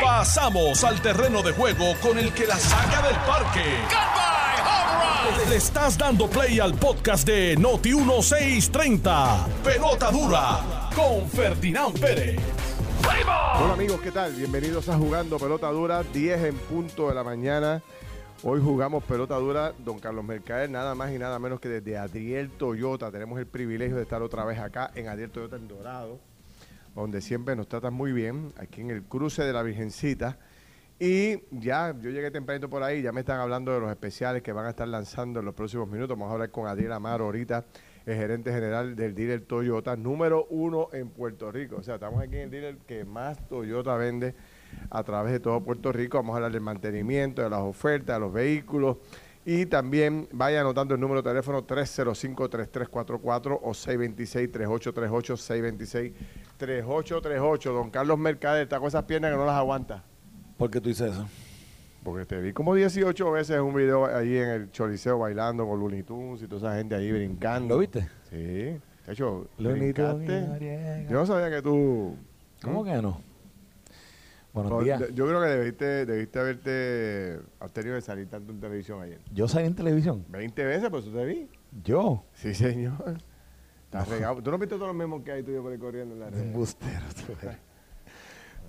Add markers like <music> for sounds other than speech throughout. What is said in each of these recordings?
Pasamos al terreno de juego con el que la saca del parque. Le estás dando play al podcast de Noti 1630. Pelota dura con Ferdinand Pérez. Hola amigos, ¿qué tal? Bienvenidos a Jugando Pelota Dura, 10 en punto de la mañana. Hoy jugamos pelota dura, don Carlos Mercader, nada más y nada menos que desde Adriel Toyota. Tenemos el privilegio de estar otra vez acá en Adriel Toyota en Dorado, donde siempre nos tratan muy bien, aquí en el cruce de la Virgencita. Y ya, yo llegué tempranito por ahí, ya me están hablando de los especiales que van a estar lanzando en los próximos minutos. Vamos a hablar con Adriel Amaro ahorita, el gerente general del dealer Toyota, número uno en Puerto Rico. O sea, estamos aquí en el dealer que más Toyota vende a través de todo Puerto Rico. Vamos a hablar del mantenimiento, de las ofertas, de los vehículos. Y también vaya anotando el número de teléfono 305-3344 o 626-3838, 626-3838. Don Carlos Mercader está con esas piernas que no las aguanta. ¿Por qué tú dices eso? Porque te vi como 18 veces en un video ahí en el Choliseo bailando con Looney Tunes y toda esa gente ahí brincando. ¿Lo viste? Sí. De hecho, Looney Tunes. Yo no sabía que tú... ¿Cómo que no? Buenos No, días. Yo creo que debiste, debiste haberte abstenido de salir tanto en televisión ayer. Yo salí en televisión. 20 veces, pues tú te vi. Yo. Sí, señor. Estás regado. ¿Tú no viste todos los mismos que hay tuyo por ahí corriendo en la red? Embustero. tú eres.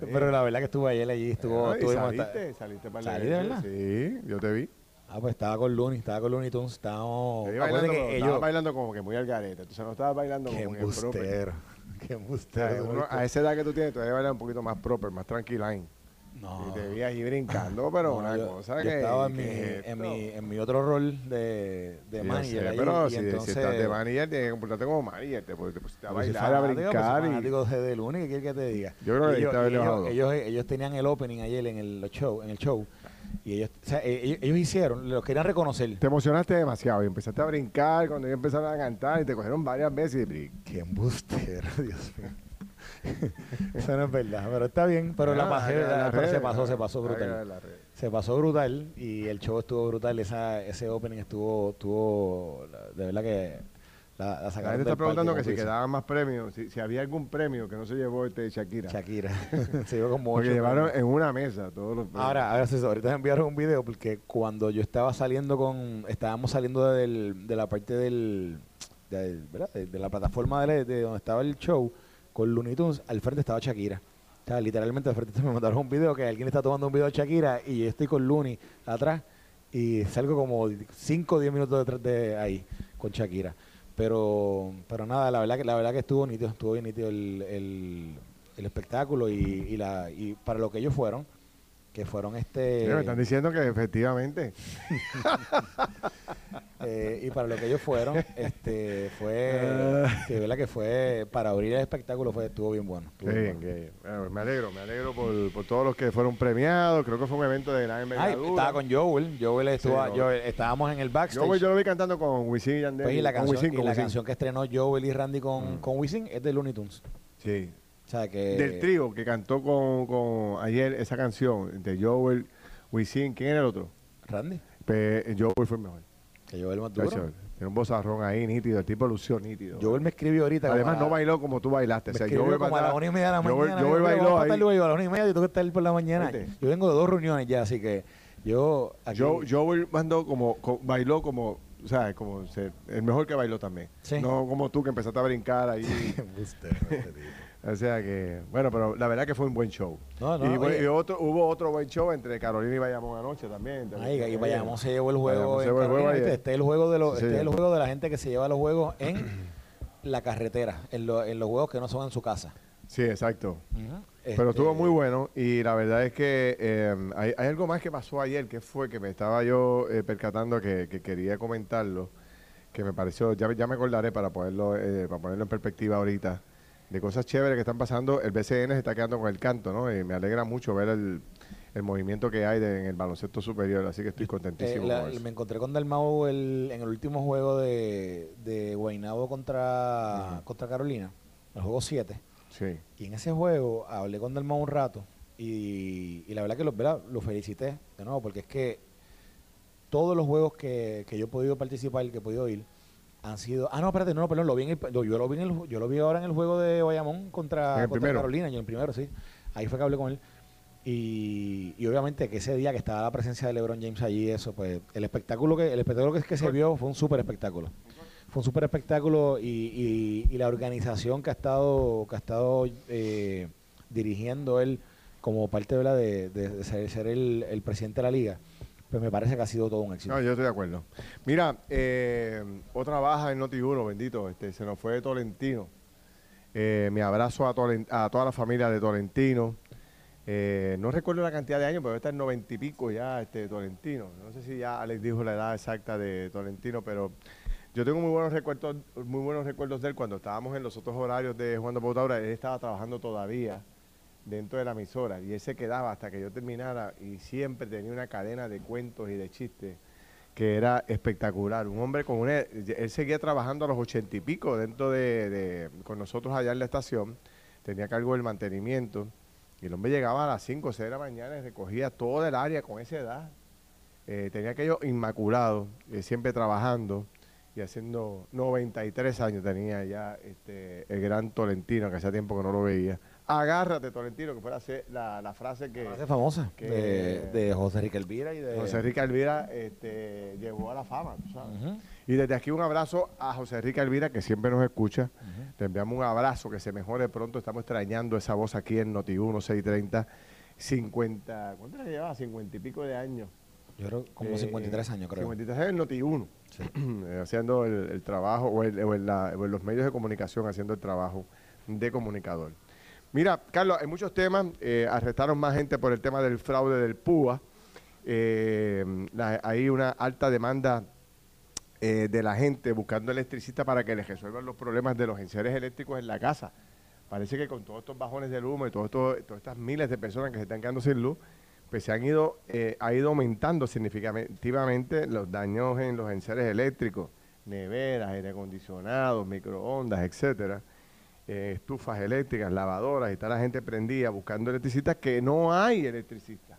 <laughs> Pero la verdad que estuve ayer allí, estuvo, Ah, ¿y estuvimos- saliste, saliste para ¿Salí de verdad? Sí, yo te vi. Ah, pues estaba con Looney, estaba con Looney Tunes, estábamos... Bailando, que ellos... estabas bailando como que muy al garete. Entonces no estabas bailando Qué como que proper. <laughs> Qué uno- a esa edad que tú tienes, tú debes bailar un poquito más proper, más tranquila. No. Y te vi ahí brincando, pero No, una yo, cosa yo que. estaba en mi, es en, mi, en mi otro rol de, de Sí, manager sé, pero y si, entonces, si estás de manager, tienes que comportarte como manager. Te, te pusiste a bailar, a pues, brincar. y, fanático de, de Looney, ¿qué quieres que te diga? Yo creo que ellos, ellos, ellos, ellos tenían el opening ayer en el show, en el show y ellos, o sea, e- ellos, ellos hicieron, los querían reconocer. te emocionaste demasiado y empezaste a brincar cuando ellos empezaron a cantar y te cogieron varias veces y Qué embustero, <laughs> Dios mío. <laughs> Eso no es verdad, pero está bien, pero la Ah, pasé, la- se pasó, se pasó brutal. Se pasó brutal y el show estuvo brutal, esa, ese opening estuvo, estuvo, de verdad que la, la La gente está preguntando que si quedaban más premios, si, si había algún premio que no se llevó este Shakira. Shakira. <laughs> <laughs> se dio como Porque ocho llevaron en una mesa todos los premios. Ahora, ahora sí, ahorita me enviaron un video porque cuando yo estaba saliendo con, estábamos saliendo del- de la parte del, de, ¿verdad? de, de la plataforma de, de donde estaba el show con Looney Tunes, al frente estaba Shakira. O sea, literalmente al frente <laughs> me mandaron un video que alguien está tomando un video de Shakira y yo estoy con Looney atrás y salgo como 5 o 10 minutos detrás de ahí con Shakira. Pero, pero nada, la verdad que la verdad que estuvo nítido, estuvo bien nítido el, el, el espectáculo y, y la y para lo que ellos fueron, que fueron este me están diciendo que efectivamente. <laughs> eh, y para lo que ellos fueron, este fue Ah. que verdad que fue para abrir el espectáculo fue estuvo bien bueno. estuvo bien. Bueno, me alegro, me alegro por, por todos los que fueron premiados. Creo que fue un evento de gran Ay, envergadura. estaba con Joel, Joel estuvo, Sí. Joel- estábamos en el backstage. Yo, yo lo vi cantando con Wisin y Yandel. pues, y la con canción, Wisin, y con la Wisin. canción que estrenó Joel y Randy Mm. con, con Wisin es de Looney Tunes. Sí. O sea que Del trío que cantó con, con ayer esa canción de Joel, Wisin. ¿Quién era el otro? Randy, Pe- Joel fue el mejor. que Joel más duro. Tiene un bozarrón ahí nítido. El tipo lució nítido. Joel me escribió ahorita. Además, no bailó como tú bailaste. Me O sea, Joel como a las una y media de la Joel- mañana. Joel dijo, bailó "Vamos a ahí. luego a las una y media y tengo que estar por la mañana. ¿Viste? Yo vengo de dos reuniones ya, así que yo aquí... Jo- Joel mandó como, co- bailó como, o sea, como se- el mejor que bailó también. Sí. No como tú que empezaste a brincar ahí. <laughs> Este o sea que, bueno, pero la verdad que fue un buen show. No, no, y, bu- oye. y otro, hubo otro buen show entre Carolina y Bayamón anoche también. Ay, y Bayamón se llevó el juego. Este es el juego de los, Sí, este es el juego de la gente que se lleva los juegos en <clears throat> la carretera, en, lo- en los juegos que no son en su casa. Sí, exacto. Este, Pero estuvo muy bueno y la verdad es que eh, hay, hay algo más que pasó ayer que fue que me estaba yo eh, percatando que, que quería comentarlo, que me pareció, ya, ya me acordaré para ponerlo, eh, para ponerlo en perspectiva ahorita, de cosas chéveres que están pasando. El BCN se está quedando con el canto, ¿no? Y me alegra mucho ver el, el movimiento que hay de- en el baloncesto superior, así que estoy Eh, contentísimo la- con eso. me encontré con Dalmau el, en el último juego de, de Guaynabo contra, contra Carolina, el juego 7. Sí. Y en ese juego hablé con Dalmau un rato y, y la verdad que lo, ¿verdad? lo felicité de nuevo porque es que todos los juegos que, que yo he podido participar, que he podido ir, han sido... Ah, no, espérate, no, no, perdón, lo vi en el- yo, lo vi en el, yo lo vi ahora en el juego de Bayamón ¿En contra? Carolina, yo en el primero, sí. Ahí fue que hablé con él. Y, y obviamente que ese día que estaba la presencia de LeBron James allí, eso, pues el espectáculo que, el espectáculo que, que se vio fue un súper espectáculo. Fue un súper espectáculo y, y, y la organización que ha estado, que ha estado eh, dirigiendo él como parte de, de, de ser, ser el, el presidente de la liga, pues me parece que ha sido todo un éxito. No, yo estoy de acuerdo. Mira, eh, otra baja en Noti1, bendito, este, se nos fue Tolentino. Eh, mi abrazo a, a toda la familia de Tolentino. Eh, no recuerdo la cantidad de años, pero está en noventa y pico ya este Tolentino. No sé si ya Alex dijo la edad exacta de Tolentino, pero yo tengo muy buenos recuerdos, muy buenos recuerdos de él cuando estábamos en los otros horarios de Juan de Pautaura. Él estaba trabajando todavía dentro de la emisora y él se quedaba hasta que yo terminara y siempre tenía una cadena de cuentos y de chistes que era espectacular. Un hombre con una... Él seguía trabajando a los ochenta y pico dentro de, con nosotros allá en la estación, tenía cargo del mantenimiento y el hombre llegaba a las 5 o 6 de la mañana y recogía todo el área con esa edad. Eh, tenía aquello inmaculado, eh, siempre trabajando y haciendo 93 años tenía ya este, el gran Tolentino, que hacía tiempo que no lo veía. Agárrate, Tolentino, que fuera la, la frase que... Frase famosa que- de, de José Enrique Elvira y de José Enrique Alvira este, llegó a la fama, tú sabes. Ujú. Y desde aquí un abrazo a José Enrique Alvira, que siempre nos escucha. Le enviamos un abrazo, que se mejore pronto. Estamos extrañando esa voz aquí en Noti1 630. 50, ¿cuánto que llevaba? 50 y pico de años. Yo creo como Eh, 53 años, creo. 53 años en Noti1, <clears throat> eh, haciendo el, el trabajo, o, el- o en la- o en los medios de comunicación, haciendo el trabajo de comunicador. Mira, Carlos, hay muchos temas. eh, arrestaron más gente por el tema del fraude del PUA. Eh, hay una alta demanda eh, de la gente buscando electricistas para que les resuelvan los problemas de los enseres eléctricos en la casa. Parece que con todos estos bajones de humo y todas estas miles de personas que se están quedando sin luz, pues se han ido, eh, ha ido aumentando significativamente los daños en los enseres eléctricos, neveras, aire acondicionados, microondas, etcétera, eh, estufas eléctricas, lavadoras, y está la gente prendida buscando electricistas que no hay electricistas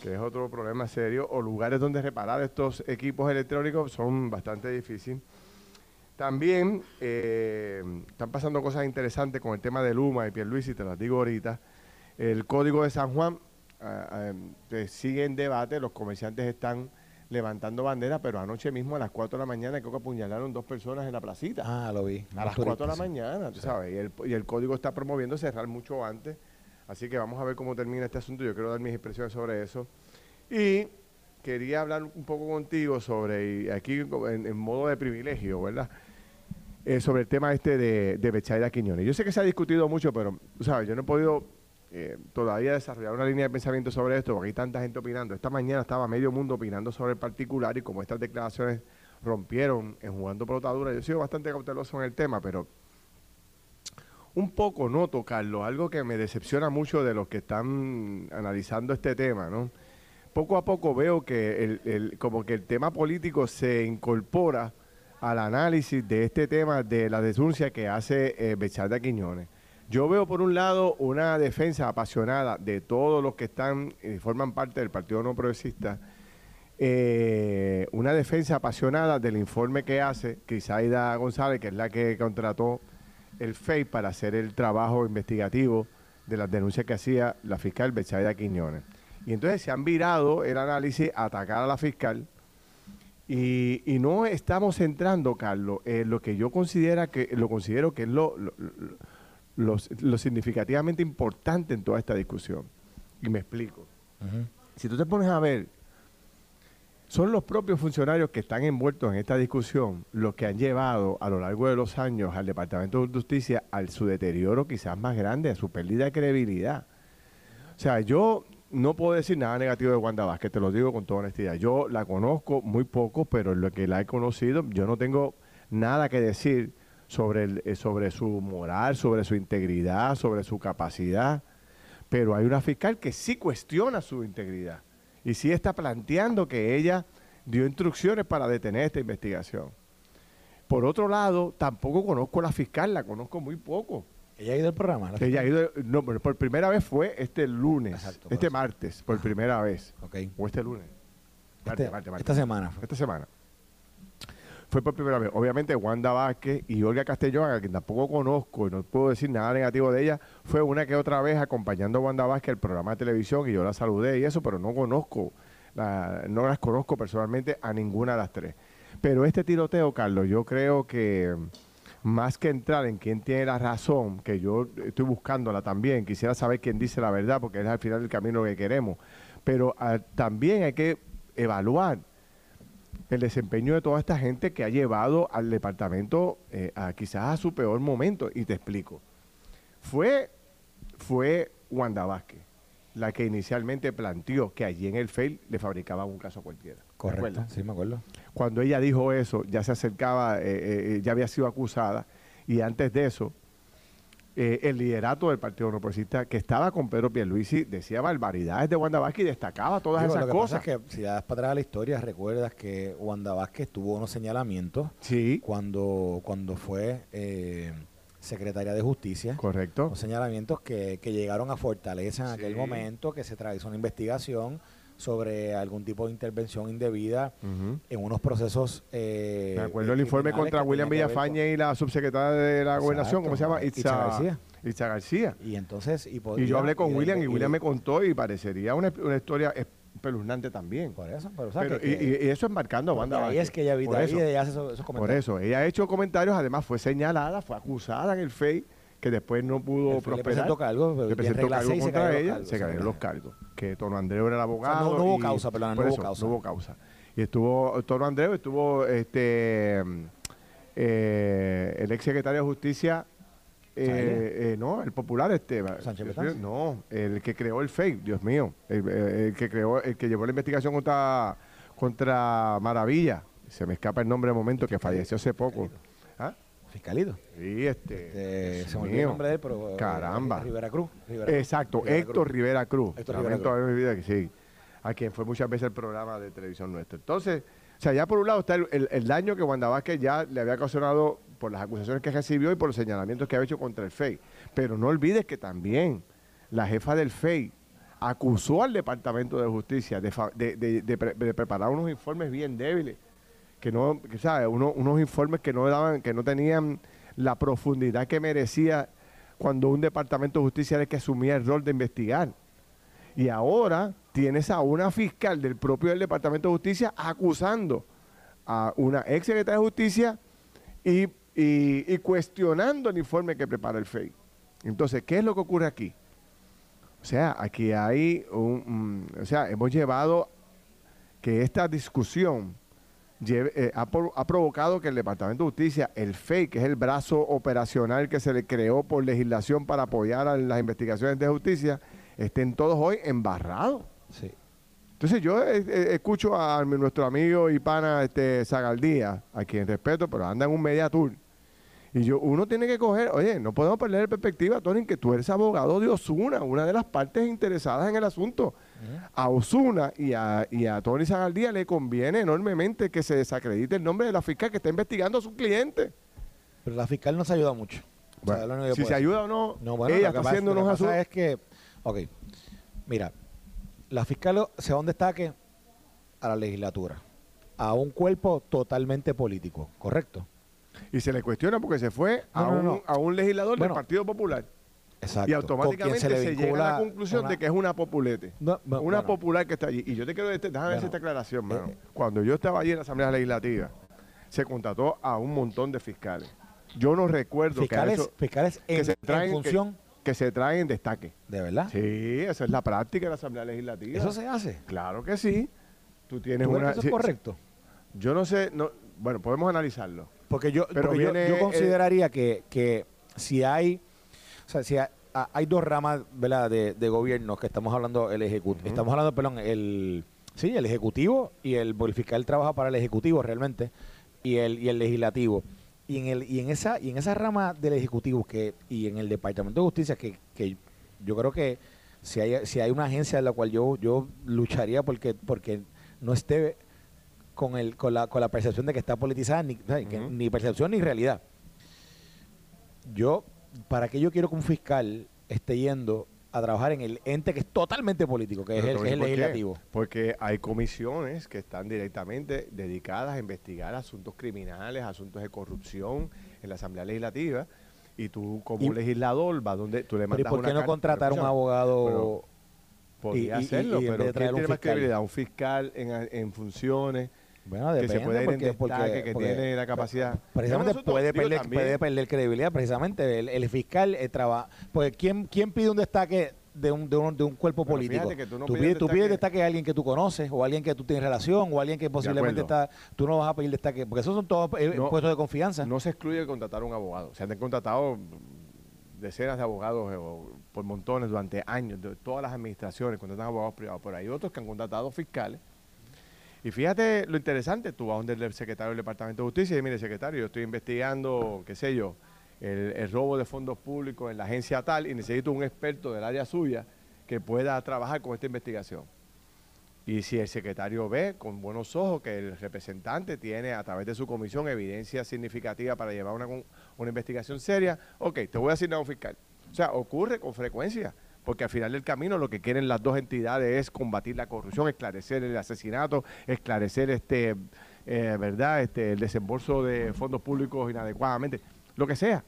que es otro problema serio, o lugares donde reparar estos equipos electrónicos son bastante difíciles. También eh, están pasando cosas interesantes con el tema de Luma y Pierluisi, te las digo ahorita. El código de San Juan eh, sigue en debate, los comerciantes están levantando banderas, pero anoche mismo a las 4 de la mañana creo que apuñalaron dos personas en la placita. Ah, lo vi. A las 4 de la mañana, tú sabes, y el, y el código está promoviendo cerrar mucho antes. Así que vamos a ver cómo termina este asunto. Yo quiero dar mis impresiones sobre eso. Y quería hablar un poco contigo sobre, y aquí en, en modo de privilegio, ¿verdad? Eh, sobre el tema este de, de Bechaida Quiñones. Yo sé que se ha discutido mucho, pero, tú sabes, yo no he podido eh, todavía desarrollar una línea de pensamiento sobre esto, porque hay tanta gente opinando. Esta mañana estaba medio mundo opinando sobre el particular y como estas declaraciones rompieron en jugando pelota dura, yo he sido bastante cauteloso en el tema, pero un poco noto, Carlos, algo que me decepciona mucho de los que están analizando este tema, ¿no? Poco a poco veo que el, el- como que el tema político se incorpora al análisis de este tema de la denuncia que hace eh, Becharda Quiñones. Yo veo por un lado una defensa apasionada de todos los que están y forman parte del Partido No Progresista, eh, una defensa apasionada del informe que hace Crisaida González, que es la que contrató el FEI para hacer el trabajo investigativo de las denuncias que hacía la fiscal Bechaida Quiñones. Y entonces se han virado el análisis a atacar a la fiscal y, no estamos entrando, Carlos, en lo que yo considera que, lo considero que es lo, lo- lo- significativamente importante en toda esta discusión. Y me explico. Si tú te pones a ver, son los propios funcionarios que están envueltos en esta discusión los que han llevado a lo largo de los años al Departamento de Justicia al su deterioro quizás más grande, a su pérdida de credibilidad. O sea, yo no puedo decir nada negativo de Wanda Vázquez, te lo digo con toda honestidad. Yo la conozco muy poco, pero en lo que la he conocido, yo no tengo nada que decir sobre, el- eh, sobre su moral, sobre su integridad, sobre su capacidad. Pero hay una fiscal que sí cuestiona su integridad y sí está planteando que ella dio instrucciones para detener esta investigación. Por otro lado, tampoco conozco a la fiscal, la conozco muy poco. Ella ha ido al programa. la Ella ha ido, no, pero por primera vez fue este lunes, Exacto, este martes, por primera vez. O este lunes. Este- esta semana fue. Esta semana. Fue por primera vez. Obviamente Wanda Vázquez y Olga Castellón, a quien tampoco conozco y no puedo decir nada negativo de ella, fue una que otra vez acompañando a Wanda Vázquez al programa de televisión y yo la saludé y eso, pero no conozco, no las conozco personalmente a ninguna de las tres. Pero este tiroteo, Carlos, yo creo que más que entrar en quién tiene la razón, que yo estoy buscándola también, quisiera saber quién dice la verdad, porque es al final el camino que queremos, pero ah, también hay que evaluar el desempeño de toda esta gente que ha llevado al departamento eh, a quizás a su peor momento. Y te explico. Fue, fue Wanda Vázquez la que inicialmente planteó que allí en el FEIL le fabricaban un caso cualquiera. Correcto, sí me acuerdo. Cuando ella dijo eso, ya se acercaba, eh, eh, ya había sido acusada, y antes de eso, eh, el liderato del Partido No que estaba con Pedro Pierluisi decía barbaridades de Wanda Vázquez y destacaba todas esas cosas. que si das para atrás la historia, recuerdas que Wanda Vázquez tuvo unos señalamientos sí. cuando, cuando fue eh, secretaria de Justicia. Correcto. Unos señalamientos que, que llegaron a Fortaleza en aquel momento, que se trajo una investigación sobre algún tipo de intervención indebida en unos procesos. Eh, Me acuerdo el informe contra William Villafaña y la subsecretaria de la Gobernación, ¿cómo se llama? Itza, García. Itza García. Y entonces. Y, yo hablé con William y, William me contó y parecería una, una historia espeluznante también. Por eso, y, eso embarcando a Wanda Ahí es que ella, por eso, ella hace esos, comentarios. Por eso, ella ha hecho comentarios, además fue señalada, fue acusada en el FEI que después no pudo prosperar. Le presentó cargos, le presentó cargos contra ella, se cayeron los cargos. Que Tono Andreu era el abogado. no, hubo causa, pero no, hubo causa. No hubo causa. Y estuvo Tono Andreu, estuvo este eh, el ex secretario de Justicia, eh, eh, no, el popular este, Sánchez no, el que creó el fake, Dios mío, el, que creó, el que llevó la investigación contra contra Maravilla, se me escapa el nombre de momento que falleció hace poco. Fiscalito. Sí, este. este se me olvidó el nombre de él, pero. Eh, Caramba. Rivera Cruz. Exacto, Héctor Rivera Cruz. Héctor Rivera Cruz. Vida que sí. A quien fue muchas veces el programa de televisión nuestro. Entonces, o sea, ya por un lado está el, daño que Wanda Vázquez ya le había ocasionado por las acusaciones que recibió y por los señalamientos que había hecho contra el FEI. Pero no olvides que también la jefa del FEI acusó al Departamento de Justicia de, de preparar unos informes bien débiles que no, ¿sabes? unos informes que no daban, que no tenían la profundidad que merecía cuando un departamento de justicia era el que asumía el rol de investigar. Y ahora tienes a una fiscal del propio del departamento de justicia acusando a una ex secretaria de justicia y, y, cuestionando el informe que prepara el FEI. Entonces, ¿qué es lo que ocurre aquí? O sea, aquí hay un, o sea, hemos llevado que esta discusión eh, ha, provocado que el Departamento de Justicia, el FEI, que es el brazo operacional que se le creó por legislación para apoyar a las investigaciones de justicia, estén todos hoy embarrados. Sí. Entonces yo eh, eh, escucho a nuestro amigo y pana este, Zagaldía, a quien respeto, pero anda en un media tour y yo, uno tiene que coger, oye, no podemos perder perspectiva, Tony, que tú eres abogado de Osuna, una de las partes interesadas en el asunto. A Osuna y a, y a Tony Zagaldía le conviene enormemente que se desacredite el nombre de la fiscal que está investigando a su cliente. Pero la fiscal no se ayuda mucho. si se ayuda o no, ella está haciendo unos asuntos. es que, ok, mira, la fiscal se va a un destaque a la legislatura, a un cuerpo totalmente político, ¿correcto? Y se le cuestiona porque se fue a, un, a, un, legislador del Partido Popular. Exacto. Y automáticamente se, llega a la conclusión de que es una populete. una popular que está allí. Y yo te quiero decir, déjame esta aclaración, mano. Eh, Cuando yo estaba allí en la Asamblea Legislativa, se contrató a un montón de fiscales. Yo no recuerdo fiscales, que fiscales en, que se traen, función que, se traen en destaque. ¿De verdad? Sí, esa es la práctica de la Asamblea Legislativa. ¿Eso se hace? Claro que sí. Tú tienes una. ¿Eso es correcto? Yo no sé, no, bueno, podemos analizarlo. Porque yo, yo, consideraría que, que si hay, o sea, si hay, dos ramas ¿verdad? De, de gobierno que estamos hablando, el ejecutivo, estamos hablando, perdón, el, sí, el ejecutivo y el, fiscal trabaja para el ejecutivo realmente y el, y el legislativo. Y en, el, y en esa y en esa rama del ejecutivo que y en el departamento de justicia que, que yo creo que si hay si hay una agencia en la cual yo yo lucharía porque porque no esté con, el, con, la, con la percepción de que está politizada, ni, ni percepción ni realidad. Yo, ¿para qué yo quiero que un fiscal esté yendo a trabajar en el ente que es totalmente político, que es el, es qué. legislativo. Porque hay comisiones que están directamente dedicadas a investigar asuntos criminales, asuntos de corrupción en la Asamblea Legislativa. Y tú, como Y- legislador, vas donde tú le Pero ¿y mandas por una qué no contratar un abogado? pero- Podría y- hacerlo, pero ¿quién tiene más credibilidad? Un fiscal en, en funciones bueno, que depende se puede porque, porque- que porque tiene la capacidad. precisamente puede digo, perder, puede perder credibilidad precisamente el, el fiscal eh, trabaja pues quién quién pide un destaque de un, de un, de un cuerpo político que tú no tú pides tú destaque- pides destaque a alguien que tú conoces o alguien que tú tienes relación o alguien que posiblemente está tú no vas a pedir destaque porque esos son todos eh, No, puestos de confianza No se excluye contratar a un abogado. Se han contratado decenas de abogados eh, por montones durante años, de todas las administraciones contratan abogados privados, pero hay otros que han contratado fiscales. Y fíjate lo interesante, tú vas donde el secretario del Departamento de Justicia y mire, secretario, yo estoy investigando, qué sé yo, el, robo de fondos públicos en la agencia tal y necesito un experto del área suya que pueda trabajar con esta investigación. Y si el secretario ve con buenos ojos que el representante tiene a través de su comisión evidencia significativa para llevar una, una investigación seria, ok, te voy a asignar un fiscal. O sea, ocurre con frecuencia, porque al final del camino lo que quieren las dos entidades es combatir la corrupción, esclarecer el asesinato, esclarecer este, eh, verdad, este, el desembolso de fondos públicos inadecuadamente, lo que sea.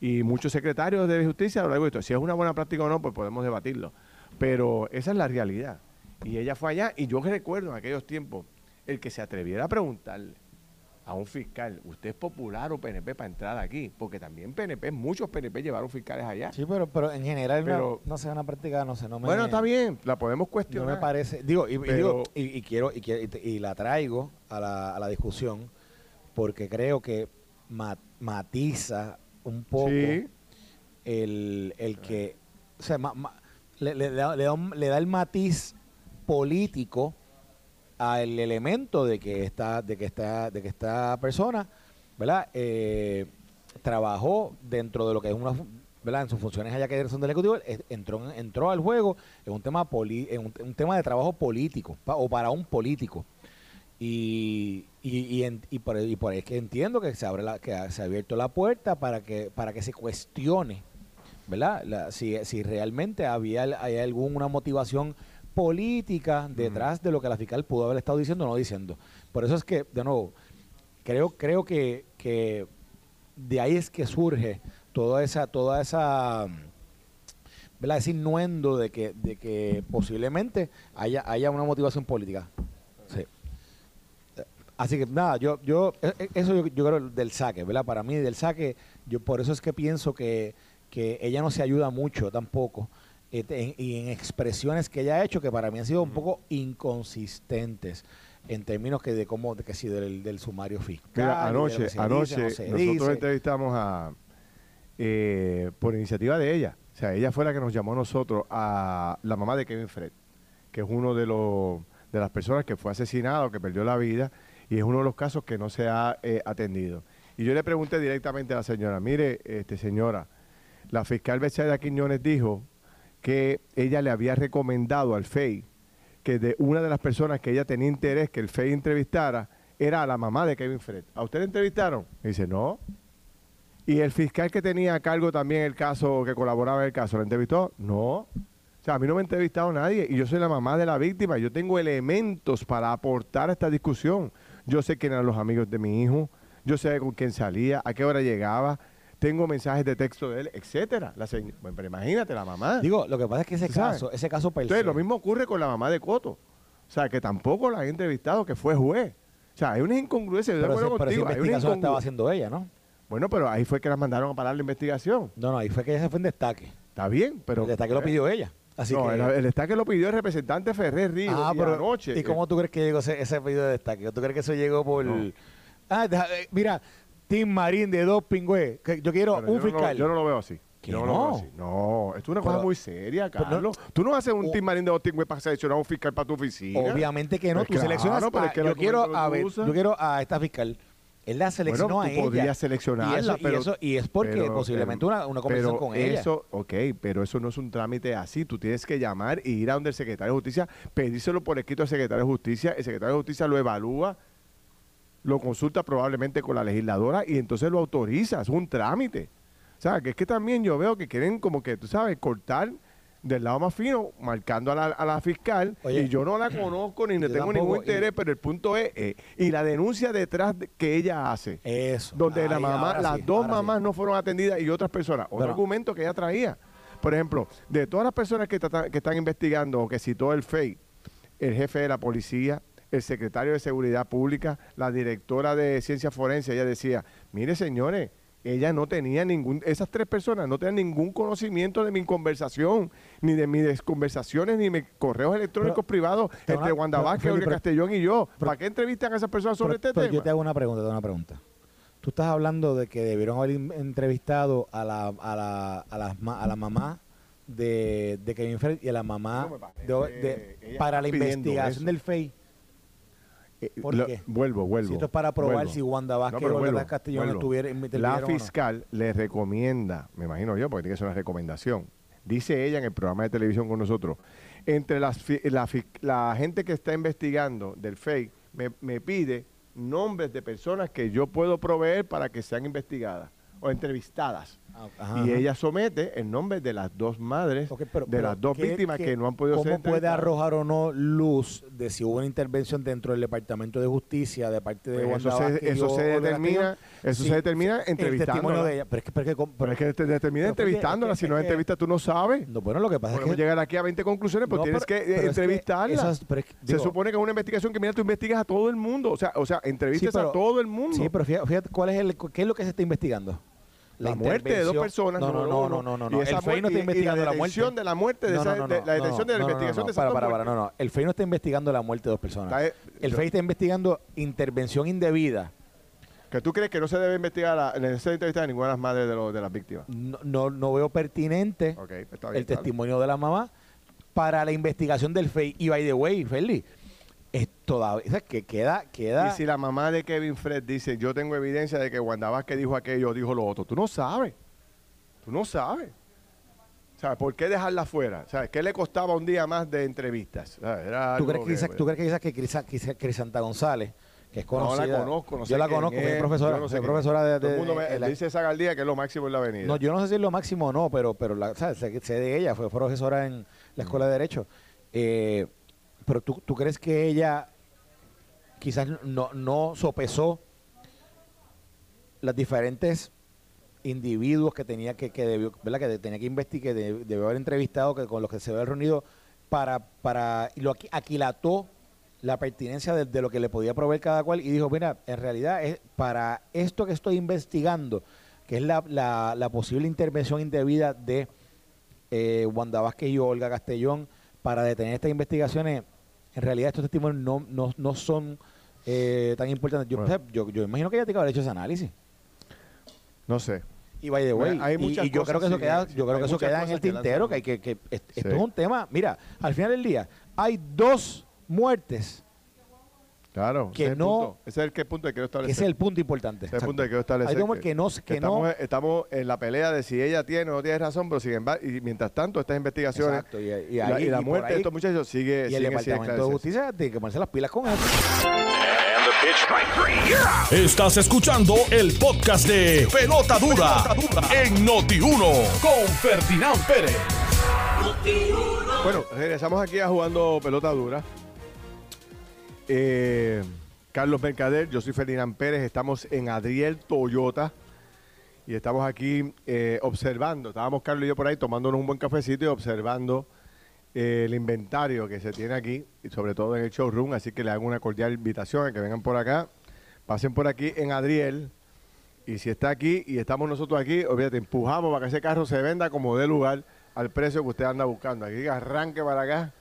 Y muchos secretarios de justicia lo largo de esto, si es una buena práctica o no, pues podemos debatirlo. Pero esa es la realidad. Y ella fue allá, y yo recuerdo en aquellos tiempos, el que se atreviera a preguntarle a un fiscal, ¿usted es popular o PNP para entrar aquí? Porque también PNP, muchos PNP llevaron fiscales allá. sí pero pero en general no- no, sé una práctica no sé no me bueno, está bien, la podemos no cuestionar. me parece digo y, y Pero- digo, y, y quiero y, la traigo a la, a la discusión porque creo que ma- matiza un poco Sí. el, el que o sea, ma- ma- le, le da, le da un- le da el matiz político al elemento de que esta de que esta de que esta persona verdad Eh, trabajó dentro de lo que es una verdad en sus funciones allá que son del ejecutivo entró en- entró al juego en un tema poli- en un, tema de trabajo político pa- o para un político. Y, y, y, en- y por, y por es que entiendo que se abre la, que se ha abierto la puerta para que para que se cuestione ¿verdad? La- si, si realmente había hay alguna motivación política detrás de lo que la fiscal pudo haber estado diciendo o no diciendo. Por eso es que, de nuevo, creo, creo que, que de ahí es que surge toda esa, toda esa ¿verdad? ese innuendo de que, de que posiblemente haya, haya una motivación política. Sí. Así que nada, yo, yo, e- e- eso yo, yo creo del saque, ¿verdad? Para mí del saque, yo por eso es que pienso que, que ella no se ayuda mucho tampoco. En- y en expresiones que ella ha hecho que para mí han sido un poco inconsistentes en términos que de cómo, de que si del, del sumario fiscal. Mira, anoche, anoche dice, no se nosotros dice. entrevistamos a, eh, por iniciativa de ella, o sea, ella fue la que nos llamó a nosotros, a la mamá de Kevin Fred, que es uno de los de las personas que fue asesinado, que perdió la vida, y es uno de los casos que no se ha eh, atendido. Y yo le pregunté directamente a la señora, mire, este señora, la fiscal Becerra Quiñones dijo que ella le había recomendado al FEI que de una de las personas que ella tenía interés que el FEI entrevistara era a la mamá de Kevin Fred. ¿A usted le entrevistaron? Y dice, no. ¿Y el fiscal que tenía a cargo también el caso, que colaboraba en el caso, ¿la entrevistó? No. O sea, a mí no me ha entrevistado nadie y yo soy la mamá de la víctima. Yo tengo elementos para aportar a esta discusión. Yo sé quién eran los amigos de mi hijo, yo sé con quién salía, a qué hora llegaba, tengo mensajes de texto de él, etcétera. La pero imagínate, la mamá. Digo, lo que pasa es que ese caso, ese caso Entonces, se- lo mismo ocurre con la mamá de Coto. O sea, que tampoco la han entrevistado, que fue juez. O sea, hay una incongruencia. Yo pero, ese- pero esa investigación la estaba haciendo ella, ¿no? Bueno, pero ahí fue que las mandaron a parar la investigación. No, no, ahí fue que ella se fue en destaque. Está bien, pero... el destaque lo pidió ella. Así no, que, el, el destaque lo pidió el representante Ferrer Ríos Ah, y pero, anoche. ¿Y cómo tú crees que llegó ese, ese pedido de destaque? ¿Tú crees que eso llegó por...? No. Ah, deja- eh, mira, Tim Marín de dos pingües. que Yo quiero Pero un yo no lo- fiscal. yo no lo veo así. ¿Que Yo no, lo veo no? así. No, esto es una Pero- cosa muy seria, pero no- Carlos. Tú no haces un O- team marín de Austin para seleccionar a un fiscal para tu oficina. Obviamente que no. Pues tú claro, seleccionas pero a- es que el yo, quiero a ver, yo quiero a esta fiscal. Él la seleccionó Bueno, a tú ella. podrías seleccionarla, y eso, pero- y, eso, y es porque pero- posiblemente una, una conversación pero con ella. Eso, ok, pero eso no es un trámite así. Tú tienes que llamar y ir a donde el secretario de Justicia, pedírselo por escrito al secretario de Justicia. El secretario de Justicia lo evalúa, lo consulta probablemente con la legisladora y entonces lo autoriza. Es un trámite. O sea, que es que también yo veo que quieren como que, tú sabes, cortar del lado más fino, marcando a la, a la fiscal, Oye, y yo no la <clears throat> conozco ni le tengo tampoco, ningún interés, y- pero el punto es, eh, y la denuncia detrás de- que ella hace, Eso. donde la mamá, las sí, dos sí. mamás no fueron atendidas y otras personas, otro Bueno. argumento que ella traía. Por ejemplo, de todas las personas que, que están investigando o que citó el FEI, el jefe de la policía, el secretario de Seguridad Pública, la directora de Ciencia Forense, ella decía, mire señores, ella no tenía ningún, esas tres personas no tenían ningún conocimiento de mi conversación, ni de mis conversaciones, ni mis correos electrónicos Pero- privados entre una- Wanda pero, Vázquez, Castellón y yo. pero- ¿Para qué entrevistan a esas personas sobre Pero- este tema? Yo te hago una pregunta, te hago una pregunta. Tú estás hablando de que debieron haber entrevistado a la, a la, a la, a la mamá de, de Kevin Fred y a la mamá No de- de- para la investigación eso. del FEI. Eh, ¿Por lo- qué? Vuelvo, vuelvo. Si esto es para probar vuelvo. si Wanda No, Vázquez pero o Castellón estuviera- La no. fiscal le recomienda, me imagino yo, porque tiene que ser una recomendación, dice ella en el programa de televisión con nosotros, entre las, la, gente que está investigando del FEI, me, me pide nombres de personas que yo puedo proveer para que sean investigadas o entrevistadas. Ajá, y ajá. ella somete el nombre de las dos madres, pero- de pero las dos ¿qué- víctimas que no han podido ser ¿Cómo puede arrojar o no luz de si hubo una intervención dentro del Departamento de Justicia de parte de Pues eso se, eso determina, eso Sí, se determina entrevistándola. de ella. Pero es que, pero es que, Pero es que te determina entrevistándola. es que- si no es que- entrevista, tú no sabes. no, bueno, lo que pasa Podemos es que llegar aquí a 20 conclusiones, No, tienes pero- que pero eh, es que entrevistarla. esas- pero es que, Se supone que es una investigación que, mira, tú investigas a todo el mundo. O sea, o sea entrevistas Sí, pero- a todo el mundo. Sí, pero fíjate, fíjate, ¿cuál es el, ¿qué es lo que se está investigando? La muerte de dos personas. No, no, no, no, no, no, El FEI no está investigando la la muerte. detención de la muerte, de de- la detención de la investigación de esas para, para, no, no. El FEI no está investigando la muerte de dos personas. Eh, El FEI está investigando intervención indebida. Que tú crees que no se debe investigar, a, no se debe entrevistar a ninguna de las madres de, de las víctimas. No, no, no veo pertinente bien, el testimonio de la mamá para la investigación del FEI. Y by the way, Feli, es todavía, o sea, que queda, queda. Y si la mamá de Kevin Fred dice, yo tengo evidencia de que Wanda Vázquez dijo aquello, dijo lo otro, tú no sabes. Tú no sabes. O sea, ¿por qué dejarla fuera? Sea, ¿qué le costaba un día más de entrevistas? Era ¿Tú algo crees que, quizás- ¿Tú crees que quizás que Crisa- Crisanta González, que es No la conocida? conozco, no sé Yo la conozco, es, mi profesora, no sé profesora es. de... Todo el de- mundo me- de la- dice esa galdía que es lo máximo en la avenida. no, yo no sé si es lo máximo o no, pero, pero la, ¿sabes? Sé, sé de ella, fue profesora en la Escuela de Derecho. Eh, pero tú, tú crees que ella quizás no, no sopesó las diferentes individuos que tenía que, que debió, ¿verdad? que tenía que investigar, que de- debió haber entrevistado, que con los que se había reunido para, para y lo aqui- aquilató la pertinencia de, de lo que le podía proveer cada cual y dijo, mira, en realidad es para esto que estoy investigando, que es la, la, la posible intervención indebida de eh, Wanda Vázquez y Olga Castellón para detener estas investigaciones, en realidad estos testimonios no, no, no son eh, tan importantes. Yo, Bueno. sea, yo, yo imagino que ella tiene que haber hecho ese análisis. No sé. Y by the way, Hay y- muchas y, yo creo que eso sí, queda, sí, yo creo que eso queda en el tintero, que hay que, que est- esto Sí. es un tema, mira, al final del día hay dos muertes, Claro. Que ese es el no- punto. Ese es el que punto que quiero que establecer. ese es el punto importante. Ese es el punto que quiero establecer. Hay dos muertes que no, que no, estamos, estamos en la pelea de si ella tiene o no tiene razón, pero sin embargo, y mientras tanto, estas investigaciones Exacto, y, y y la, ahí- y la muerte de estos muchachos sigue, y el sigue sin Departamento de esclarecerse. Justicia tiene que ponerse las pilas con eso. Estás escuchando el podcast de Pelota Dura, en Noti1 con Ferdinand Pérez. Bueno, regresamos aquí a jugando pelota dura. Eh, Carlos Mercader, yo soy Ferdinand Pérez, estamos en Adriel Toyota y estamos aquí eh, observando. Estábamos Carlos y yo por ahí tomándonos un buen cafecito y observando eh, el inventario que se tiene aquí, y sobre todo en el showroom. Así que le hago una cordial invitación a que vengan por acá, pasen por aquí en Adriel. Y si está aquí y estamos nosotros aquí, olvídate, empujamos para que ese carro se venda como de lugar al precio que usted anda buscando. Aquí arranque para acá,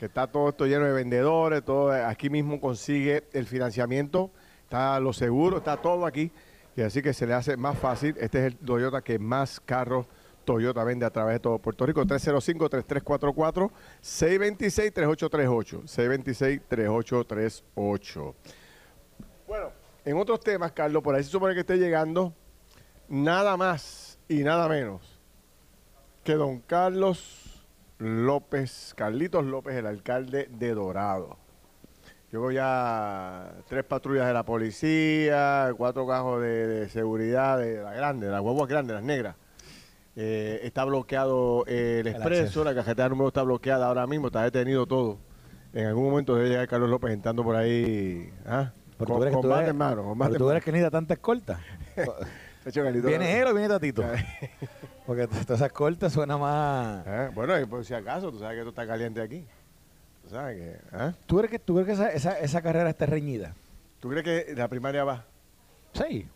que está todo esto lleno de vendedores, todo aquí mismo consigue el financiamiento, está lo seguro, está todo aquí. Y así que se le hace más fácil. Este es el Toyota que más carros Toyota vende a través de todo Puerto Rico. 305-3344, 626-3838. 626-3838. Bueno, en otros temas, Carlos, por ahí se supone que esté llegando nada más y nada menos que don Carlos López, Carlitos López, el alcalde de Dorado. Llevo ya tres patrullas de la policía, cuatro cajos de, de seguridad, de la grande, de las huevas grandes, las negras. Eh, está bloqueado el expreso, la cajetera número está bloqueada ahora mismo, está detenido todo. En algún momento debe llegar Carlos López entrando por ahí. ¿ah? Pero Con- tú tú combate, hermano, tú eres que necesita tanta escolta. <laughs> ¿Viene él o viene Tatito? <laughs> Porque todas esas cortas suena más... Ah, Bueno, y por si acaso, tú sabes que esto está caliente aquí. Tú sabes que. ¿ah? ¿Tú crees que, tú crees que esa, esa, esa carrera está reñida? ¿Tú crees que la primaria va? Sí.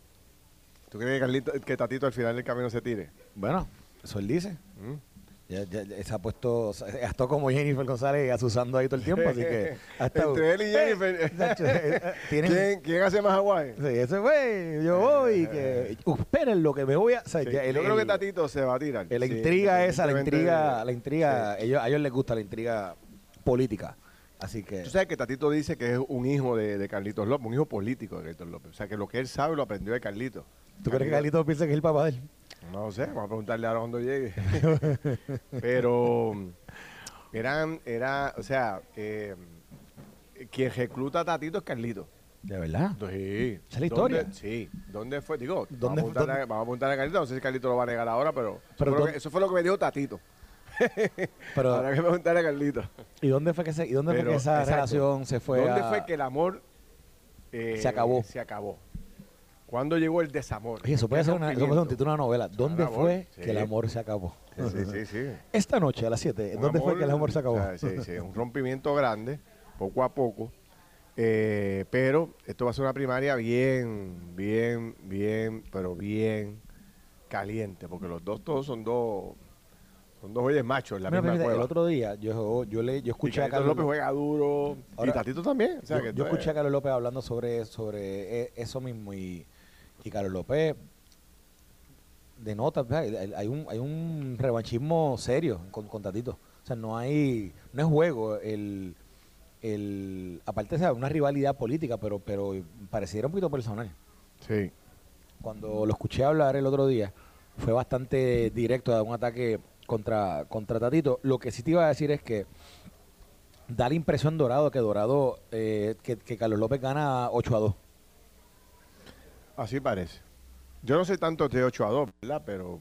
¿Tú crees que, Carlito, que Tatito al final del camino se tire? Bueno, eso él dice. ¿Mm? Ya, ya- ya se ha puesto, se estado <laughs> como Jennifer González asusando ahí todo el tiempo, así que <laughs> ha estado- Entre él y Jennifer. <laughs> Eh, Nacho, eh, eh, ¿Quién, quién hace más Hawái? Sí, ese fue, yo voy, que, uh, esperen lo que me voy a... o sea, Sí, ya el- yo creo que Tatito se va a tirar. La Sí, intriga esa, la intriga, la intriga, ellos, a ellos les gusta la intriga política. Así que... Tú sabes que Tatito dice que es un hijo de, de Carlitos López, un hijo político de Carlitos López. O sea, que lo que él sabe lo aprendió de Carlitos. ¿Tú crees que Carlito piensa que es el papá de él? No sé, vamos a preguntarle ahora cuando llegue. <laughs> Pero eran, era, o sea, eh, quien recluta a Tatito es Carlito. ¿De verdad? Sí. ¿Esa es la historia? ¿Dónde- Sí. ¿Dónde fue? Digo, ¿Dónde vamos, a fue- apuntar a, dónde- vamos a apuntar a Carlito. No sé si Carlito lo va a negar ahora, pero, Pero eso, fue lo dónde- que, eso fue lo que me dijo Tatito. <laughs> Pero, Habrá que a Carlito. ¿Y dónde fue que, se, y dónde fue Pero, que esa exacto. relación se fue ¿Dónde a- fue que el amor eh, Se acabó? Se acabó. ¿Cuándo llegó el desamor? Oye, eso puede ¿Qué ser, una, eso puede ser un título de una novela. ¿Dónde amor, fue sí. que el amor se acabó? Sí, sí, sí. <laughs> Esta noche a las 7, Un ¿dónde fue que el amor se acabó? o sea, sí, sí, un rompimiento grande, poco a poco. eh, pero esto va a ser una primaria bien, bien, bien, pero bien caliente, porque los dos todos son dos, son dos oyes machos en la Mira, misma fíjate, el otro día yo, yo, le, yo escuché a Carlos López juega duro Ahora, y Tatito también. o sea, yo, que yo esto es- escuché a Carlos López hablando sobre, sobre e- eso mismo y, y Carlos López denota, hay un, hay un revanchismo serio con, con Tatito. O sea, no hay, no es juego, el, el, aparte de una rivalidad política, pero, pero pareciera un poquito personal. Sí. Cuando lo escuché hablar el otro día, fue bastante directo a un ataque contra, contra Tatito. Lo que sí te iba a decir es que da la impresión Dorado que Dorado, eh, que, que Carlos López gana 8 a 2. Así parece. Yo no sé tanto de 8 a 2, ¿verdad? Pero...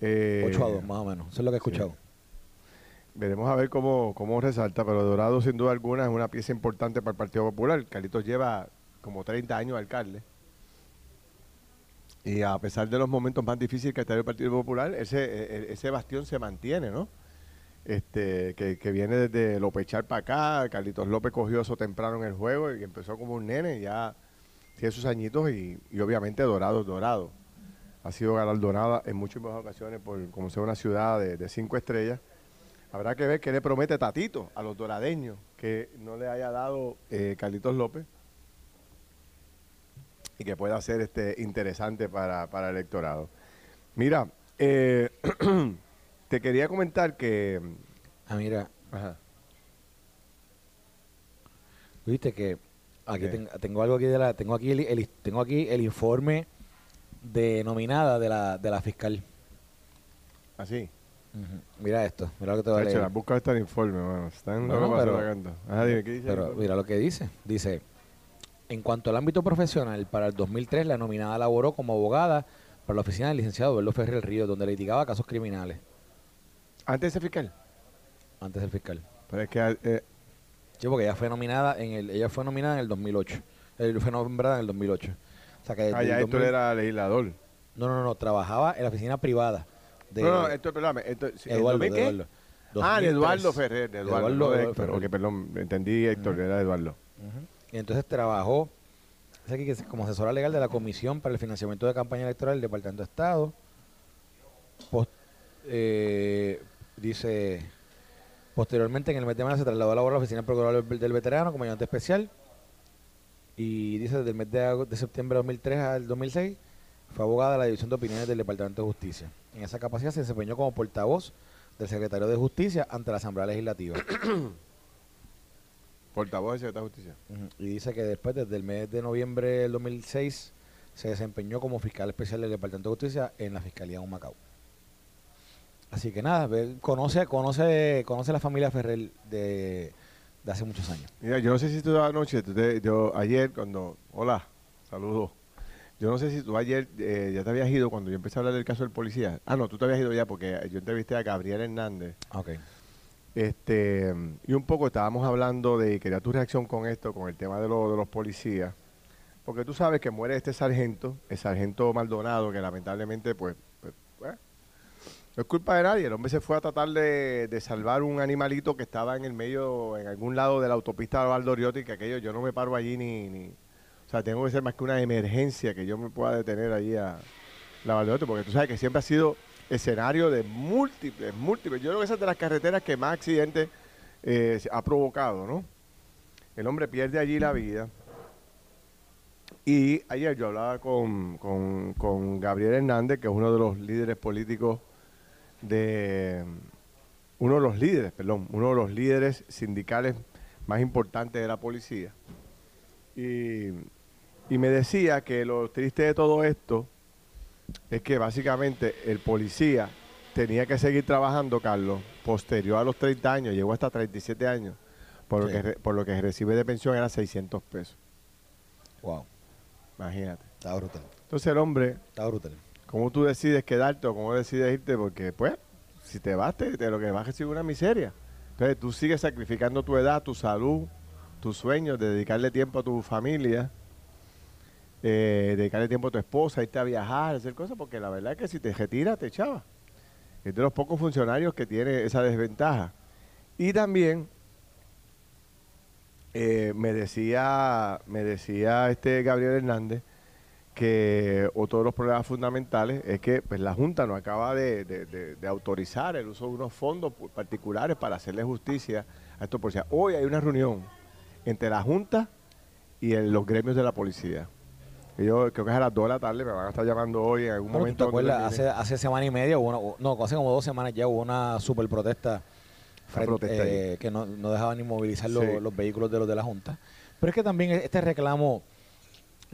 eh, 8 a 2, más o menos. Eso es lo que he escuchado. Veremos a ver cómo, cómo resalta, pero Dorado sin duda alguna es una pieza importante para el Partido Popular. Carlitos lleva como 30 años de alcalde. Y a pesar de los momentos más difíciles que ha tenido el Partido Popular, ese, e- e- ese bastión se mantiene, ¿no? Este, que, que viene desde López para acá. Carlitos López cogió eso temprano en el juego y empezó como un nene, ya tiene sus añitos y, obviamente Dorado Dorado. Ha sido galardonada en muchas ocasiones por como sea una ciudad de, de cinco estrellas. Habrá que ver qué le promete Tatito a los doradeños que no le haya dado eh, Carlitos López y que pueda ser este interesante para, para el electorado. Mira, eh, <clears throat> te quería comentar que... Ah, mira, Ajá. viste que aquí ten- tengo algo aquí de la, tengo aquí el, el- tengo aquí el informe de nominada de la, de la fiscal. Así. Ujú. Mira esto, mira lo que te voy a leer. las buscas están en informe, mano. Están No, no, pero-. Ajá, dime, ¿qué dice? el Pero mira lo que dice. Dice, en cuanto al ámbito profesional, para el 2003 la nominada laboró como abogada para la oficina del licenciado Berlo Ferrer Río, donde litigaba casos criminales Antes de ser fiscal. antes del fiscal. Pero es que... eh, Sí, porque ella fue nominada en el, ella fue nominada en el 2008. Él fue nombrada en el 2008. O sea que ah, ya el esto 2000 era legislador. No, no, no, trabajaba en la oficina privada de no, no, esto, perdóname. Esto, Eduardo, ¿el de qué? Eduardo. Ah, de 2003. Eduardo Ferrer, de Eduardo, Eduardo no de Ferrer. Héctor. Ok, perdón, entendí Héctor, era Eduardo. Y entonces trabajó, como asesora legal de la Comisión para el Financiamiento de Campaña Electoral del Departamento de Estado. Eh, dice, posteriormente en el mes de mayo se trasladó a la Oficina del Procurador del- Veterano como ayudante especial. Y dice, desde el mes de, de septiembre de 2003 al 2006, fue abogada de la División de Opiniones del Departamento de Justicia. En esa capacidad se desempeñó como portavoz del secretario de Justicia ante la Asamblea Legislativa. <coughs> Portavoz de Justicia. Ujú. Y dice que después, desde el mes de noviembre del 2006, se desempeñó como fiscal especial del Departamento de Justicia en la Fiscalía de Humacao. Así que nada, ve- conoce, conoce, conoce la familia Ferrer de, de hace muchos años. Mira, yo no sé si tú anoche, tú te- yo ayer cuando, hola, saludos, Yo no sé si tú ayer eh, ya te habías ido cuando yo empecé a hablar del caso del policía. Ah, no, tú te habías ido ya porque yo entrevisté a Gabriel Hernández. Ok. Este, y un poco estábamos hablando de, quería tu reacción con esto, con el tema de, lo- de los policías. Porque tú sabes que muere este sargento, el sargento Maldonado, que lamentablemente, pues, pues, pues, no es culpa de nadie. El hombre se fue a tratar de, de salvar un animalito que estaba en el medio, en algún lado de la autopista de Valdoriotti, que aquello yo no me paro allí ni, ni. O sea, tengo que ser más que una emergencia que yo me pueda detener allí a la Valdoriotti, porque tú sabes que siempre ha sido escenario de múltiples, múltiples. Yo creo que esa es de las carreteras que más accidentes eh, ha provocado, ¿no? El hombre pierde allí la vida. Y ayer yo hablaba con, con- con Gabriel Hernández, que es uno de los líderes políticos de... Uno de los líderes, perdón, uno de los líderes sindicales más importantes de la policía. Y, y me decía que lo triste de todo esto es que básicamente el policía tenía que seguir trabajando, Carlos, posterior a los 30 años, llegó hasta 37 años, por, lo, que, por lo que recibe de pensión era 600 pesos. Wow. Imagínate. Está brutal. Entonces el hombre, Está brutal. ¿cómo tú decides quedarte o cómo decides irte? Porque pues, si te vas, te, te- lo que vas a recibir una miseria. Entonces tú sigues sacrificando tu edad, tu salud, tus sueños, de dedicarle tiempo a tu familia, eh, dedicarle tiempo a tu esposa, irte a viajar, hacer cosas, porque la verdad es que si te retiras, te echaba. Es de los pocos funcionarios que tiene esa desventaja. Y también eh, me decía, me decía este Gabriel Hernández que otro de los problemas fundamentales es que pues, la Junta no acaba de, autorizar el uso de unos fondos particulares para hacerle justicia a estos policías. Hoy hay una reunión entre la Junta y los gremios de la policía. Y Yo creo que es a las 2 de la tarde, me van a estar llamando hoy en algún Bueno, ¿tú momento. ¿Te acuerdas? Hace, hace semana y media, hubo una- o- no, hace como dos semanas ya hubo una super protesta, protesta eh, que no, no dejaban ni movilizar los, Sí. los vehículos de los de la Junta. Pero es que también este reclamo,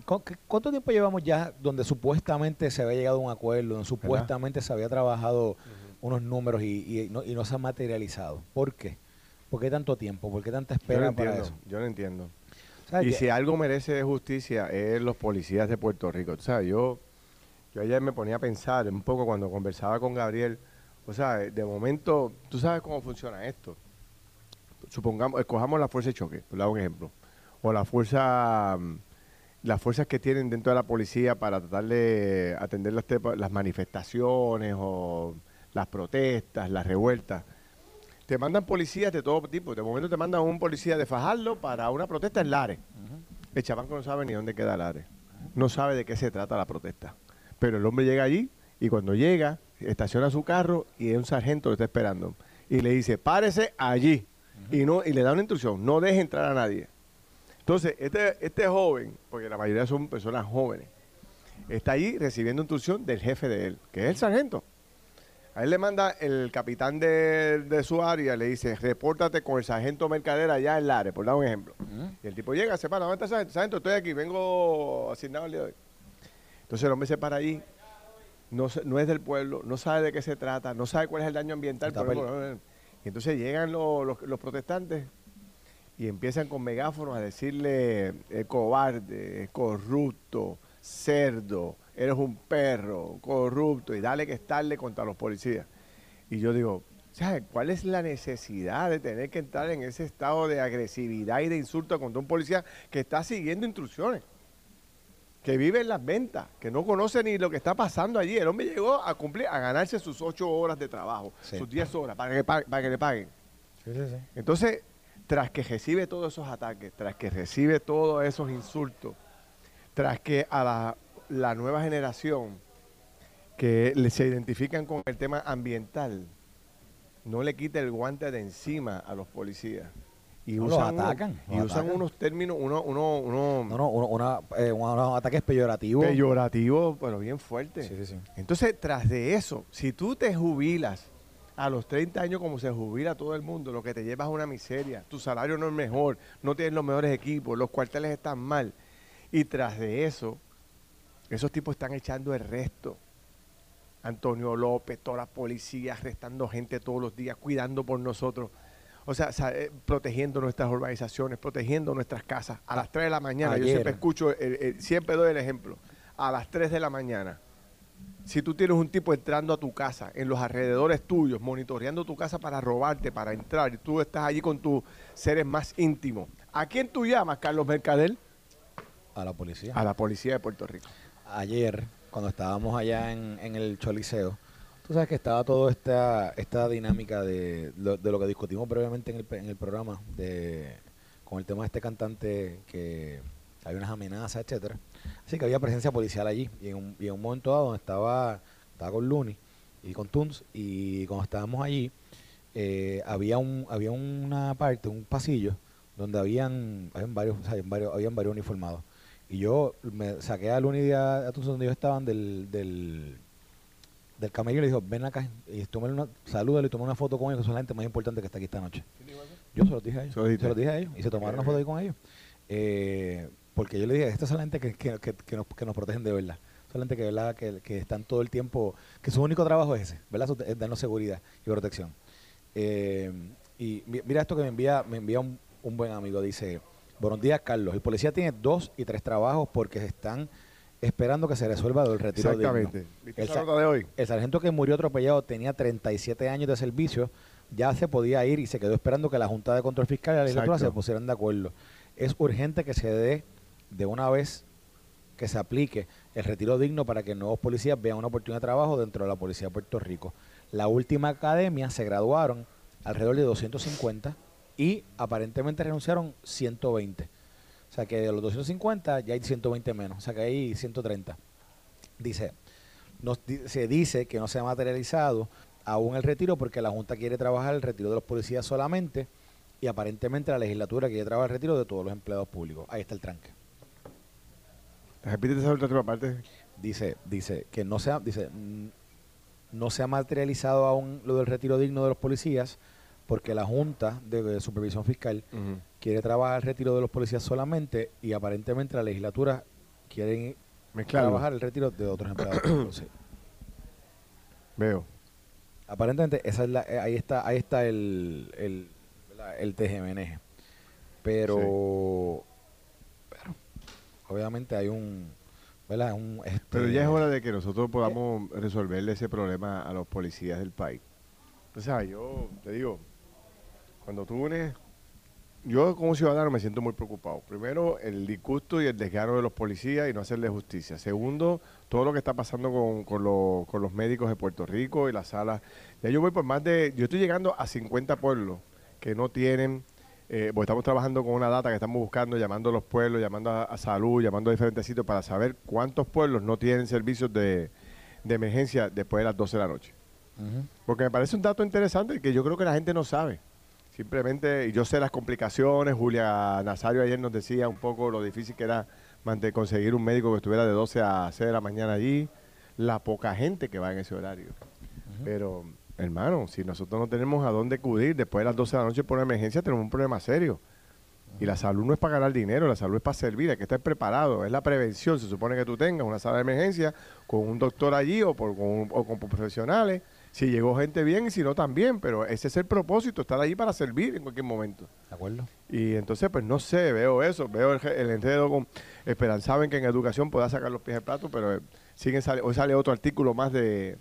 ¿cu- qué- ¿cuánto tiempo llevamos ya donde supuestamente se había llegado a un acuerdo, donde supuestamente se había trabajado unos números y, y no, y no se ha materializado? ¿Por qué? ¿Por qué tanto tiempo? ¿Por qué tanta Yo no espera para entiendo, eso? yo no entiendo. ¿Sabes Y si algo merece justicia es los policías de Puerto Rico. Tú sabes, yo, yo ayer me ponía a pensar un poco cuando conversaba con Gabriel. O sea, de momento, tú sabes cómo funciona esto. Supongamos, escojamos la fuerza de choque, por dar un ejemplo. O la fuerza, las fuerzas que tienen dentro de la policía para tratar de atender las, las manifestaciones o las protestas, las revueltas. Te mandan policías de todo tipo. De momento te mandan un policía de Fajardo para una protesta en Lares. El chabanco no sabe ni dónde queda Lares. No sabe de qué se trata la protesta. Pero el hombre llega allí y cuando llega, estaciona su carro y un sargento lo está esperando. Y le dice, párese allí. y, no, y le da una instrucción, no deje entrar a nadie. Entonces, este, este joven, porque la mayoría son personas jóvenes, está allí recibiendo instrucción del jefe de él, que es el sargento. A él le manda el capitán de, de su área, le dice, repórtate con el sargento mercader allá en Lares, por dar un ejemplo. Y el tipo llega, se para, ¿dónde está el sargento? Sargento, estoy aquí, vengo asignado el día de hoy. Entonces el hombre se para allí, no, es del pueblo, no sabe de qué se trata, no sabe cuál es el daño ambiental. Por y entonces llegan los, los- los protestantes y empiezan con megáfonos a decirle, es cobarde, es corrupto, cerdo, eres un perro, corrupto, y dale que estarle contra los policías. Y yo digo, ¿sabes cuál es la necesidad de tener que entrar en ese estado de agresividad y de insulto contra un policía que está siguiendo instrucciones? Que vive en las ventas, que no conoce ni lo que está pasando allí. El hombre llegó a cumplir, a ganarse sus ocho horas de trabajo, Sí. sus diez horas, para que, pa- para que le paguen. Sí, sí, sí. Entonces, tras que recibe todos esos ataques, tras que recibe todos esos insultos, tras que a la, la nueva generación que se identifican con el tema ambiental, no le quita el guante de encima a los policías. Y No, los usan, unos- atacan, y los usan atacan. unos términos, uno, uno, uno No, no, uno- una, eh, unos ataques peyorativos. peyorativos, pero bien fuertes. Sí, sí, sí. Entonces, tras de eso, si tú te jubilas a los 30 años como se jubila todo el mundo, lo que te llevas es una miseria, tu salario no es mejor, no tienes los mejores equipos, los cuarteles están mal. Y tras de eso, esos tipos están echando el resto. Antonio López, todas las policías, arrestando gente todos los días, cuidando por nosotros. O sea, eh, protegiendo nuestras organizaciones, protegiendo nuestras casas. A las 3 de la mañana, yo siempre escucho, el- el- siempre doy el ejemplo. a las 3 de la mañana, si tú tienes un tipo entrando a tu casa, en los alrededores tuyos, monitoreando tu casa para robarte, para entrar, y tú estás allí con tus seres más íntimos, ¿a quién tú llamas, Carlos Mercader? A la policía. A la policía de Puerto Rico. Ayer, cuando estábamos allá en, el Choliseo, tú sabes que estaba toda esta, esta dinámica de lo, de lo que discutimos brevemente en el, en el programa, de con el tema de este cantante que hay unas amenazas, etcétera. Así que había presencia policial allí. Y en un, y en un momento dado donde estaba, estaba con Looney y con Tunes, y cuando estábamos allí, eh, había un, había una parte, un pasillo, donde habían, habían varios, o sea, varios, habían varios uniformados. Y yo me saqué a Looney y a, a donde ellos estaban del, del, del camello y le dijo, ven acá y tomé una, salúdalo y tomé una foto con ellos, que son la gente más importante que está aquí esta noche. Yo se los dije a ellos. Se los dije a ellos y se tomaron una foto ahí con ellos. Eh, porque yo le dije, esta es la gente que, que, que, que nos, que nos protegen de verdad. Son la gente que, ¿verdad? Que, que están todo el tiempo, que su único trabajo es ese, ¿verdad? Su- Es darnos seguridad y protección. Eh, y mi- mira esto que me envía, me envía un, un buen amigo, dice, buenos días Carlos, el policía tiene dos y tres trabajos porque están esperando que se resuelva el retiro digno. Exactamente. ¿Viste El esa de hoy? El sargento que murió atropellado tenía 37 años de servicio, ya se podía ir y se quedó esperando que la Junta de Control Fiscal y la legislatura Exacto. se pusieran de acuerdo. Es urgente que se dé de una vez que se aplique el retiro digno para que nuevos policías vean una oportunidad de trabajo dentro de la Policía de Puerto Rico. La última academia se graduaron alrededor de 250 y aparentemente renunciaron 120. O sea que de los 250 ya hay 120 menos, o sea que hay 130. Dice, se dice que no se ha materializado aún el retiro porque la Junta quiere trabajar el retiro de los policías solamente y aparentemente la legislatura quiere trabajar el retiro de todos los empleados públicos. Ahí está el tranque. Repítete esa última parte. Dice, dice que no se ha, dice, no se ha materializado aún lo del retiro digno de los policías porque la Junta de, de Supervisión Fiscal quiere trabajar el retiro de los policías solamente y aparentemente la legislatura quiere Mezclarlo. trabajar el retiro de otros empleados <coughs> sí. Veo. Aparentemente esa es la, eh, ahí está ahí está el el, el TGMNG. Pero, pero obviamente hay un ¿verdad? Un, este, Pero ya es hora de que nosotros podamos resolverle ese problema a los policías del país. O sea, yo te digo, cuando tú unes, yo como ciudadano me siento muy preocupado. Primero, el disgusto y el desgano de los policías y no hacerle justicia. Segundo, todo lo que está pasando con, con, los- con los médicos de Puerto Rico y las salas. Ya yo voy por más de, yo estoy llegando a 50 pueblos que no tienen, eh, estamos trabajando con una data que estamos buscando, llamando a los pueblos, llamando a, a salud, llamando a diferentes sitios para saber cuántos pueblos no tienen servicios de, de emergencia después de las 12 de la noche. Porque me parece un dato interesante que yo creo que la gente no sabe. Simplemente, y yo sé las complicaciones, Julia Nazario ayer nos decía un poco lo difícil que era conseguir un médico que estuviera de 12 a 6 de la mañana allí, la poca gente que va en ese horario. Pero, hermano, si nosotros no tenemos a dónde acudir después de las 12 de la noche por una emergencia, tenemos un problema serio. Y la salud no es para ganar dinero, la salud es para servir, hay que estar preparado, es la prevención. Se supone que tú tengas una sala de emergencia con un doctor allí o, por, con, un- o con profesionales. Si llegó gente bien y si no también, pero ese es el propósito, estar allí para servir en cualquier momento. ¿De acuerdo? Y entonces, pues no sé, veo eso, veo el, el enredo con esperanzaban que en educación pueda sacar los pies del plato, pero eh, siguen sale, hoy sale otro artículo más de,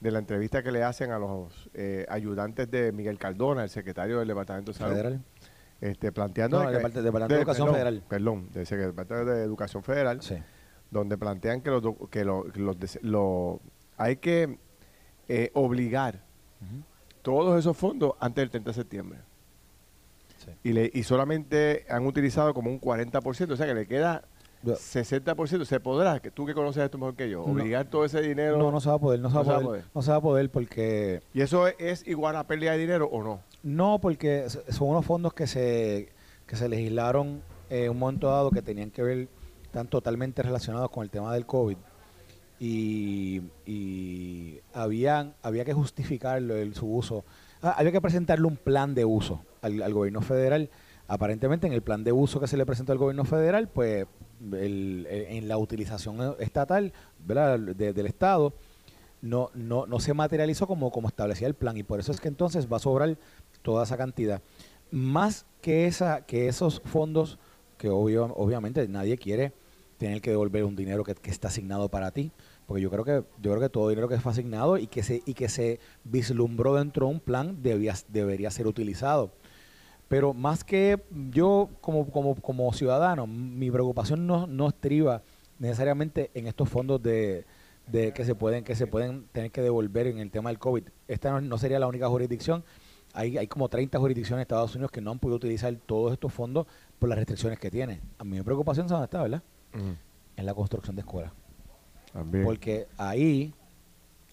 de la entrevista que le hacen a los eh, ayudantes de Miguel Cardona, el secretario del Departamento de Salud, Federal. este, planteando No, de que- Departamento de Educación perdón, Federal. Perdón, del secretario de Educación Federal, Sí. donde plantean que, los, que que los des- lo- hay que eh, obligar todos esos fondos antes del 30 de septiembre. Sí. Y, le, y solamente han utilizado como un 40%, o sea que le queda Yo- 60%. ¿Se podrá, que tú que conoces esto mejor que yo, No. obligar todo ese dinero? No, no se va a poder, no se va, a poder, no se va a poder porque ¿Y eso es, es igual a pérdida de dinero o no? no, porque son unos fondos que se que se legislaron en un momento dado que tenían que ver están totalmente relacionados con el tema del COVID y, y habían, había que justificarlo el, su uso. Ah, había que presentarle un plan de uso al, gobierno federal. Aparentemente en el plan de uso que se le presentó al gobierno federal, pues el- en la utilización estatal de- del Estado, no, no, no se materializó como, como establecía el plan y por eso es que entonces va a sobrar toda esa cantidad. Más que, esa, que esos fondos que obvio, obviamente nadie quiere tener que devolver un dinero que, está asignado para ti. Porque yo creo que yo creo que todo dinero que fue asignado y que se y que se vislumbró dentro de un plan debía, debería ser utilizado. Pero más que yo como, como, como ciudadano, mi preocupación no, no estriba necesariamente en estos fondos de, de que se pueden que se pueden tener que devolver en el tema del COVID. Esta no, sería la única jurisdicción. Hay, hay como 30 jurisdicciones en Estados Unidos que no han podido utilizar todos estos fondos por las restricciones que tiene. A mí mi preocupación es dónde está, ¿verdad? En la construcción de escuelas. También. Porque ahí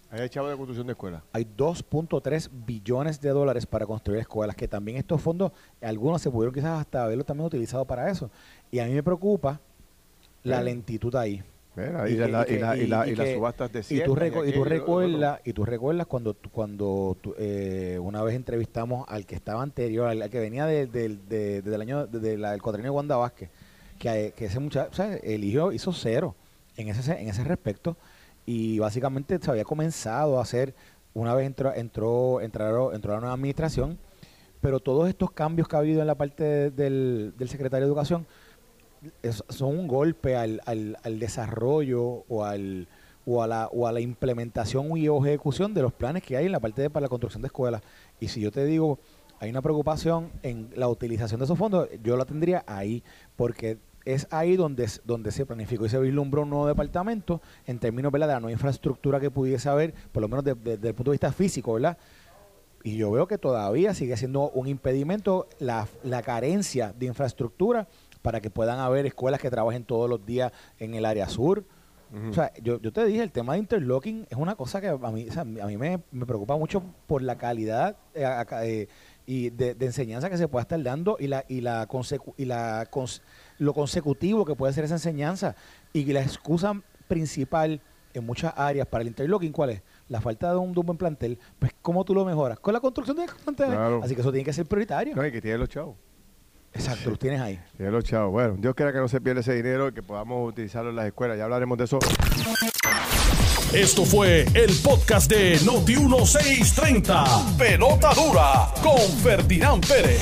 Ahí hay chavo de construcción de escuela. hay 2.3 billones de dólares para construir escuelas, que también estos fondos, algunos se pudieron quizás hasta haberlos también utilizado para eso. Y a mí me preocupa la lentitud ahí. Mira, Y y, que- la- y que- y la- y y- la- y y las subastas de Y tú, recu- y tú recuerdas, y tú recuerdas cuando, cuando eh, una vez entrevistamos al que estaba anterior, al, al que venía de- del- de- desde el año, del cuatrienio de Wanda Vázquez, que, ese muchacho, sea, eligió, hizo cero en ese, en ese respecto y básicamente se había comenzado a hacer, una vez entró, entró, entraron, entró la nueva administración, pero todos estos cambios que ha habido en la parte de- del, del secretario de Educación son un golpe al, al, al desarrollo o al o a la o a la implementación y ejecución de los planes que hay en la parte de para la construcción de escuelas. Y si yo te digo, hay una preocupación en la utilización de esos fondos, yo la tendría ahí, porque es ahí donde, donde se planificó y se vislumbró un nuevo departamento en términos ¿verdad? de la nueva infraestructura que pudiese haber, por lo menos de- de- desde el punto de vista físico, ¿verdad? Y yo veo que todavía sigue siendo un impedimento la, la carencia de infraestructura para que puedan haber escuelas que trabajen todos los días en el área sur. O sea, yo, yo te dije, el tema de interlocking es una cosa que a mí, o sea, a mí me, me preocupa mucho por la calidad eh, eh, y de, de enseñanza que se pueda estar dando y la y la consecu- y la cons- lo consecutivo que puede ser esa enseñanza y la excusa principal en muchas áreas para el interlocking, ¿cuál es? La falta de un, de un buen plantel. Pues, ¿cómo tú lo mejoras? Con la construcción de planteles. Claro. Así que eso tiene que ser prioritario. No, y que tiene los chavos. Exacto, los tienes ahí. Tiene los chavos. Bueno, Dios quiera que no se pierda ese dinero y que podamos utilizarlo en las escuelas. Ya hablaremos de eso. Esto fue el podcast de Noti1630. Pelota dura con Ferdinand Pérez.